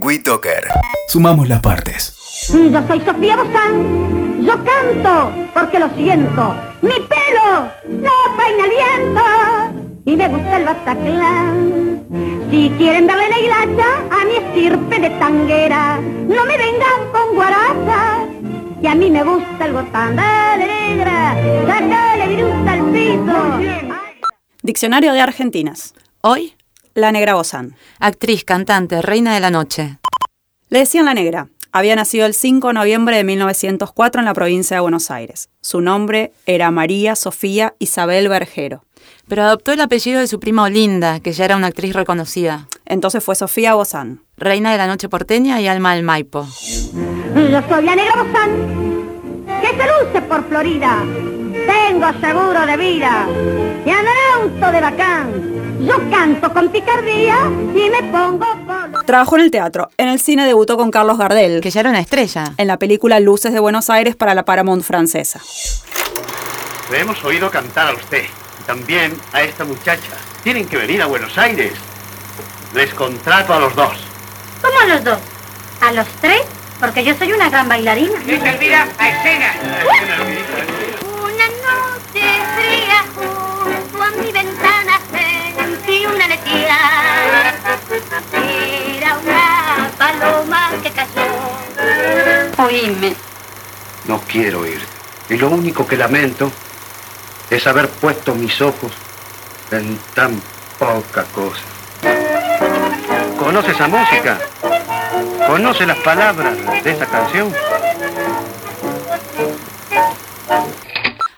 WeToker. Sumamos las partes. Yo soy Sofía Bozán. Yo canto porque lo siento. Mi pelo no peina el viento. Y me gusta el Bataclan. Si quieren darle la hilacha a mi estirpe de tanguera, no me vengan con guaracha. Y a mí me gusta el botán. Dale, negra, sacale viruta al piso. Diccionario de Argentinas. Hoy, La Negra Bozán. actriz, cantante, reina de la noche. Le decían La Negra. Había nacido el 5 de noviembre de 1904 en la provincia de Buenos Aires. Su nombre era María Sofía Isabel Bergero. Pero adoptó el apellido de su prima Olinda, que ya era una actriz reconocida. Entonces fue Sofía Bozán. Reina de la noche porteña y alma del Maipo. Yo soy la negra Bozán, que se luce por Florida. Tengo seguro de vida en auto de bacán. Yo canto con picardía y me pongo polo. Trabajó en el teatro. En el cine debutó con Carlos Gardel, Que ya era una estrella. en la película Luces de Buenos Aires para la Paramount francesa. Le hemos oído cantar a usted y también a esta muchacha. Tienen que venir a Buenos Aires. Les contrato a los dos. ¿Cómo a los dos? ¿A los tres? Porque yo soy una gran bailarina. Elvira, a escena. Una Oíme. No quiero ir. Y lo único que lamento es haber puesto mis ojos en tan poca cosa. ¿Conoce esa música? ¿Conoce las palabras de esa canción?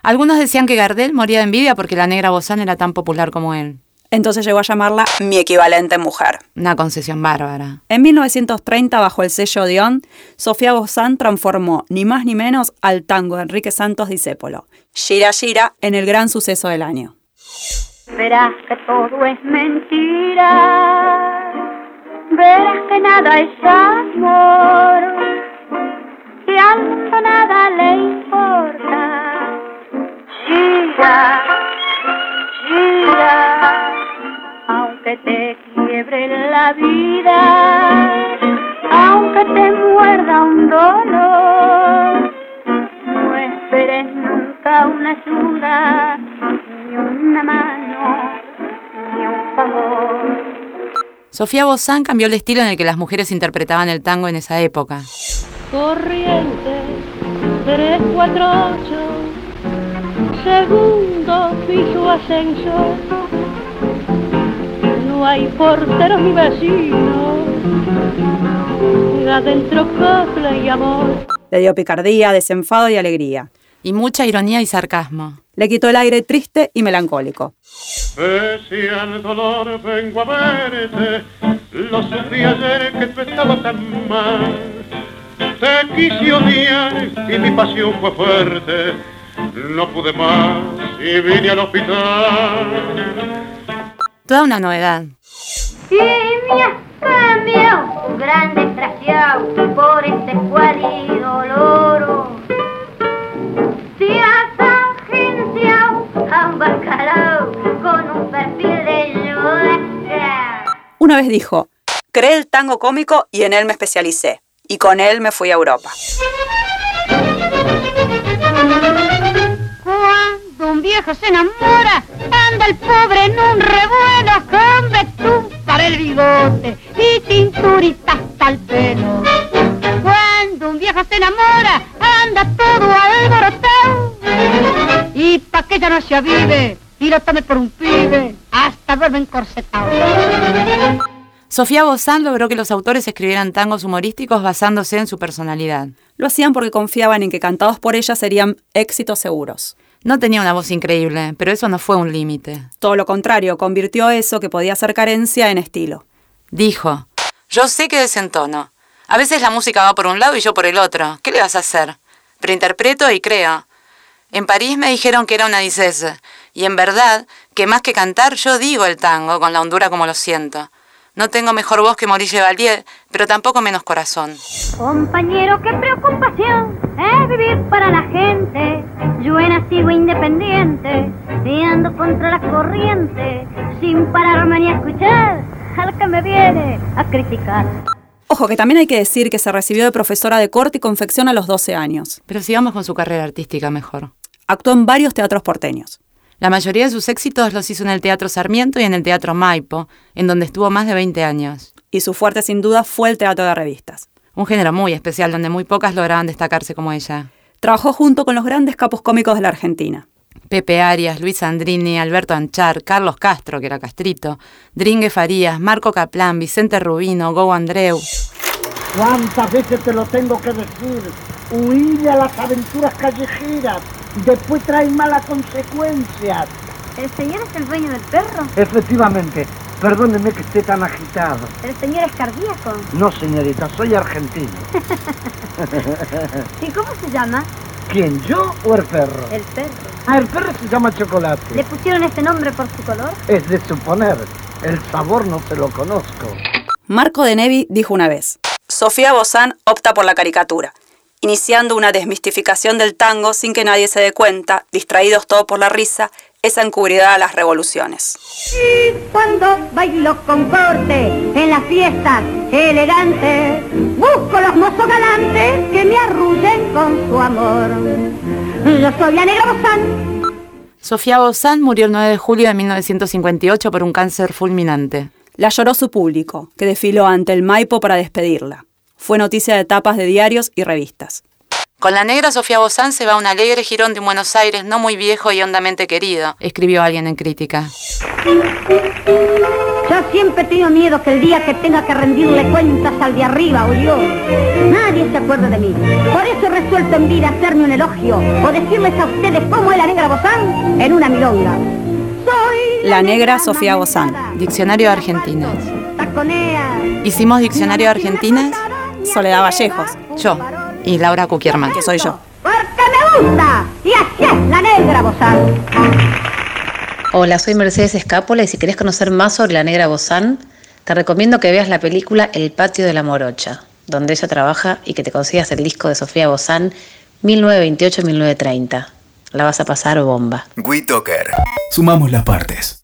Algunos decían que Gardel moría de envidia porque la negra Bozán era tan popular como él. Entonces llegó a llamarla mi equivalente mujer. Una concesión bárbara. En 1930, bajo el sello Dion, Sofía Bozán transformó ni más ni menos al tango de Enrique Santos Discépolo, Gira Gira, en el gran suceso del año. Verás que todo es mentira. Verás que nada es amor. Que al mundo nada te quiebre la vida. Aunque te muerda un dolor. No esperes nunca una ayuda, ni una mano, ni un favor. Sofía Bozán cambió el estilo en el que las mujeres interpretaban el tango en esa época. Corriente 348 Segundo piso ascensor No hay porteros ni vecinos Adentro copla y amor Le dio picardía, desenfado y alegría. Y mucha ironía y sarcasmo. Le quitó el aire triste y melancólico. Pese al dolor vengo a verte, lo sufrí ayer que tú estabas tan mal. Te quise odiar y mi pasión fue fuerte, no pude más y vine al hospital. Toda una novedad. Y me has cambiado, gran desgraciado, por este cuálido loro. Te has agenciado a un bacalao con un perfil de. Una vez dijo, creé el tango cómico y en él me especialicé. Y con él me fui a Europa. Cuando un viejo se enamora Anda el pobre en un revuelo Con betún para el bigote Y cinturita hasta el pelo Cuando un viejo se enamora Anda todo alborotado Y pa' que ya no se avive Y lo tome por un pibe Hasta duerme encorsetado Sofía Bozán logró que los autores escribieran tangos humorísticos basándose en su personalidad. Lo hacían porque confiaban en que cantados por ella serían éxitos seguros. No tenía una voz increíble, pero eso no fue un límite. Todo lo contrario, convirtió eso que podía ser carencia en estilo. Dijo, yo sé que desentono. A veces la música va por un lado y yo por el otro. ¿Qué le vas a hacer? Pero interpreto y creo. En París me dijeron que era una dicese, y en verdad, que más que cantar, yo digo el tango con la hondura como lo siento. No tengo mejor voz que Maurice Chevalier, pero tampoco menos corazón. Compañero, qué preocupación es vivir para la gente. Yo he nacido independiente y ando contra la corriente, sin pararme ni a escuchar al que me viene a criticar. Ojo, que también hay que decir que se recibió de profesora de corte y confección a los 12 años. Pero sigamos con su carrera artística mejor. Actuó en varios teatros porteños. La mayoría de sus éxitos los hizo en el Teatro Sarmiento y en el Teatro Maipo, en donde estuvo más de 20 años. Y su fuerte sin duda fue el teatro de revistas. Un género muy especial donde muy pocas lograban destacarse como ella. Trabajó junto con los grandes capos cómicos de la Argentina. Pepe Arias, Luis Andrini, Alberto Anchar, Carlos Castro, que era Castrito, Dringue Farías, Marco Caplán, Vicente Rubino, Go Andreu. ¿Cuántas veces te lo tengo que decir? Huile a las aventuras callejeras. Después traen malas consecuencias. ¿El señor es el dueño del perro? Efectivamente. Perdóneme que esté tan agitado. ¿El señor es cardíaco? No, señorita, soy argentino. ¿Y cómo se llama? ¿Quién, yo o el perro? El perro. Ah, el perro se llama chocolate. ¿Le pusieron este nombre por su color? Es de suponer. El sabor no se lo conozco. Marco de Nevi dijo una vez, Sofía Bozán opta por la caricatura, iniciando una desmistificación del tango sin que nadie se dé cuenta, distraídos todos por la risa, esa encubridad a las revoluciones. Y cuando bailo con corte en las fiestas elegantes, busco los mozos galantes que me arrullen con su amor. Yo soy la negra Bozán. Sofía Bozán murió el 9 de julio de 1958 por un cáncer fulminante. La lloró su público, que desfiló ante el Maipo para despedirla. Fue noticia de tapas de diarios y revistas. Con la negra Sofía Bozán se va un alegre girón de Buenos Aires no muy viejo y hondamente querido, escribió alguien en crítica. Yo siempre he tenido miedo que el día que tenga que rendirle cuentas al de arriba o yo, nadie se acuerde de mí. Por eso he resuelto en vida hacerme un elogio o decirles a ustedes cómo es la negra Bozán en una milonga. Soy La negra Sofía Bozán. Diccionario de Argentinas. Taconea. Hicimos Diccionario de Argentinas, Soledad Vallejos, yo y Laura Kukierman. que soy yo. Porque me gusta. Y así es la negra Bozán. Hola, soy Mercedes Escápola y si querés conocer más sobre la negra Bozán, te recomiendo que veas la película El patio de la morocha, donde ella trabaja y que te consigas el disco de Sofía Bozán 1928-1930. La vas a pasar bomba. WeToker. Sumamos las partes.